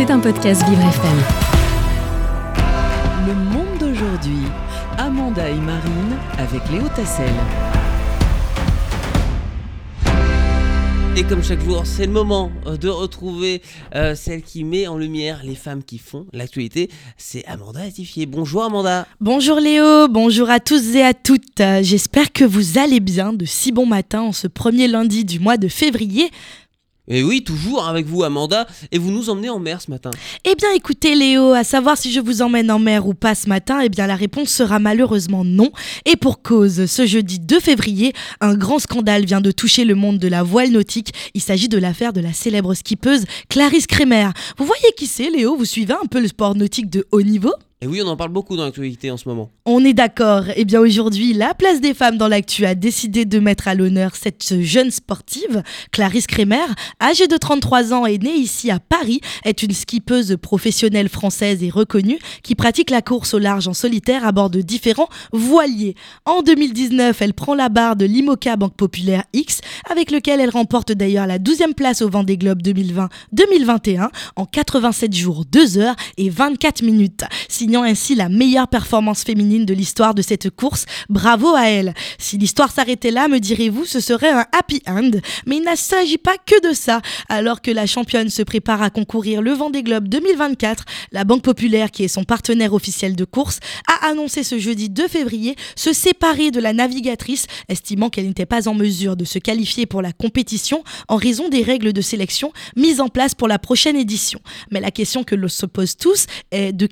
C'est un podcast Vivre FM. Le monde d'aujourd'hui. Amanda et Marine avec Léo Tassel. Et comme chaque jour, c'est le moment euh, de retrouver euh, celle qui met en lumière les femmes qui font l'actualité. C'est Amanda Latifier. Bonjour Amanda. Bonjour Léo, bonjour à tous et à toutes. J'espère que vous allez bien de si bon matin en ce premier lundi du mois de février. Et oui, toujours avec vous Amanda. Et vous nous emmenez en mer ce matin. Eh bien écoutez Léo, à savoir si je vous emmène en mer ou pas ce matin, eh bien la réponse sera malheureusement non. Et pour cause, ce jeudi 2 février, un grand scandale vient de toucher le monde de la voile nautique. Il s'agit de l'affaire de la célèbre skippeuse Clarisse Kremer. Vous voyez qui c'est Léo? Vous suivez un peu le sport nautique de haut niveau? Et oui, on en parle beaucoup dans l'actualité en ce moment. On est d'accord. Eh bien aujourd'hui, la place des femmes dans l'actu a décidé de mettre à l'honneur cette jeune sportive, Clarisse Kremer, âgée de 33 ans et née ici à Paris, est une skippeuse professionnelle française et reconnue qui pratique la course au large en solitaire à bord de différents voiliers. En 2019, elle prend la barre de l'IMOCA Banque Populaire X, avec lequel elle remporte d'ailleurs la 12e place au Vendée Globe 2020-2021 en 87 jours, 2 heures et 24 minutes, ainsi la meilleure performance féminine de l'histoire de cette course. Bravo à elle. Si l'histoire s'arrêtait là, me direz-vous, ce serait un happy end. Mais il ne s'agit pas que de ça. Alors que la championne se prépare à concourir le Vendée Globe 2024, la Banque Populaire, qui est son partenaire officiel de course, a annoncé ce jeudi 2 février se séparer de la navigatrice, estimant qu'elle n'était pas en mesure de se qualifier pour la compétition en raison des règles de sélection mises en place pour la prochaine édition. Mais la question que l'on se pose tous est de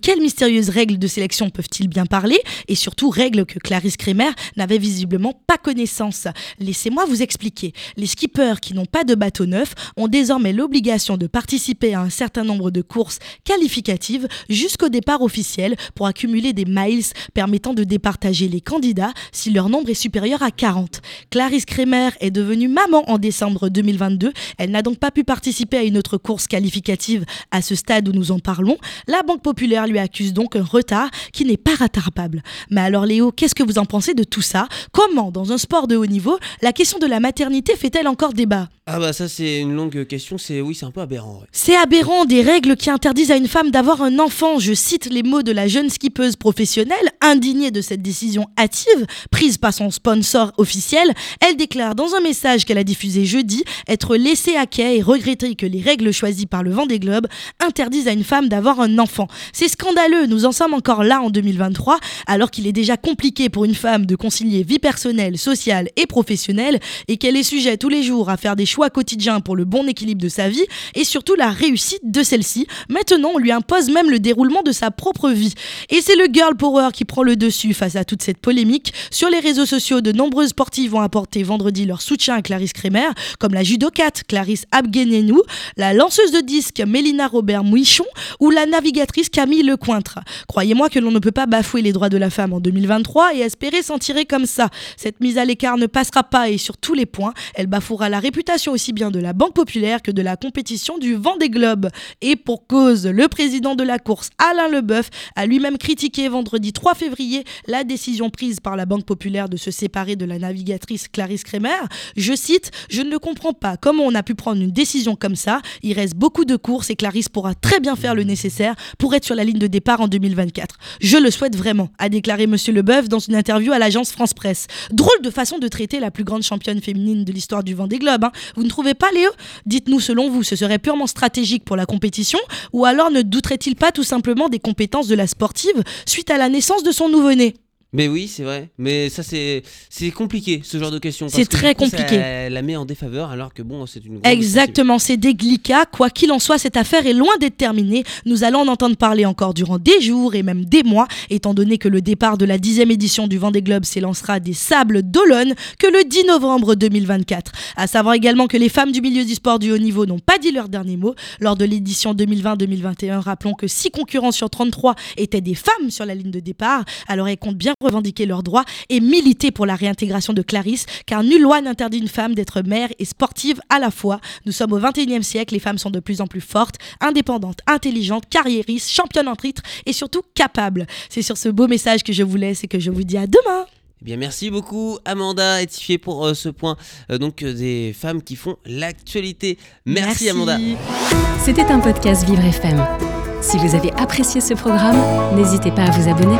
règles de sélection peuvent-ils bien parler et surtout règles que Clarisse Kremer n'avait visiblement pas connaissance. Laissez-moi vous expliquer. Les skippers qui n'ont pas de bateau neuf ont désormais l'obligation de participer à un certain nombre de courses qualificatives jusqu'au départ officiel pour accumuler des miles permettant de départager les candidats si leur nombre est supérieur à 40. Clarisse Kremer est devenue maman en décembre 2022. Elle n'a donc pas pu participer à une autre course qualificative à ce stade où nous en parlons. La Banque Populaire lui accuse donc un retard qui n'est pas rattrapable. Mais alors Léo, qu'est-ce que vous en pensez de tout ça? Comment, dans un sport de haut niveau, la question de la maternité fait-elle encore débat? Ah bah ça c'est une longue question. C'est oui, c'est un peu aberrant. C'est aberrant des règles qui interdisent à une femme d'avoir un enfant. Je cite les mots de la jeune skippeuse professionnelle, indignée de cette décision hâtive prise par son sponsor officiel. Elle déclare dans un message qu'elle a diffusé jeudi être laissée à quai et regretter que les règles choisies par le Vendée Globe interdisent à une femme d'avoir un enfant. C'est scandaleux. Nous en sommes encore là en 2023, alors qu'il est déjà compliqué pour une femme de concilier vie personnelle, sociale et professionnelle, et qu'elle est sujette tous les jours à faire des choix quotidiens pour le bon équilibre de sa vie et surtout la réussite de celle-ci. Maintenant, on lui impose même le déroulement de sa propre vie. Et c'est le girl power qui prend le dessus face à toute cette polémique. Sur les réseaux sociaux, de nombreuses sportives vont apporter vendredi leur soutien à Clarisse Kremer, comme la judokate Clarisse Abgenenou, la lanceuse de disques Mélina Robert Mouichon ou la navigatrice Camille Lecointre. Croyez-moi que l'on ne peut pas bafouer les droits de la femme en 2023 et espérer s'en tirer comme ça. Cette mise à l'écart ne passera pas et sur tous les points, elle bafouera la réputation aussi bien de la Banque Populaire que de la compétition du Vendée Globe. Et pour cause, le président de la course, Alain Leboeuf, a lui-même critiqué vendredi 3 février la décision prise par la Banque Populaire de se séparer de la navigatrice Clarisse Kremer. Je cite Je ne comprends pas comment on a pu prendre une décision comme ça. Il reste beaucoup de courses et Clarisse pourra très bien faire le nécessaire pour être sur la ligne de départ en 2024. Je le souhaite vraiment, a déclaré Monsieur Leboeuf dans une interview à l'agence France Presse. Drôle de façon de traiter la plus grande championne féminine de l'histoire du Vendée Globe. hein. Vous ne trouvez pas, Léo? Dites-nous, selon vous, ce serait purement stratégique pour la compétition ou alors ne douterait-il pas tout simplement des compétences de la sportive suite à la naissance de son nouveau-né? Mais oui, c'est vrai. Mais ça c'est c'est compliqué ce genre de questions. parce C'est très coup, ça compliqué. la met en défaveur alors que bon, c'est une Exactement, c'est délicat. Quoi qu'il en soit, cette affaire est loin d'être terminée. Nous allons en entendre parler encore durant des jours et même des mois, étant donné que le départ de la dixième édition du Vendée Globe s'élancera des Sables d'Olonne que le 10 novembre 2024. À savoir également que les femmes du milieu du sport du haut niveau n'ont pas dit leur dernier mot. Lors de l'édition 2020-2021, rappelons que 6 concurrents sur 33 étaient des femmes sur la ligne de départ. Alors elles comptent bien revendiquer leurs droits et militer pour la réintégration de Clarisse, car nulle loi n'interdit une femme d'être mère et sportive à la fois. Nous sommes au 21e siècle, les femmes sont de plus en plus fortes, indépendantes, intelligentes, carriéristes, championnes en titre et surtout capables. C'est sur ce beau message que je vous laisse et que je vous dis à demain. Eh bien, merci beaucoup Amanda Etifier pour euh, ce point euh, donc euh, des femmes qui font l'actualité. Merci, Amanda. C'était un podcast Vivre FM. Si vous avez apprécié ce programme, n'hésitez pas à vous abonner.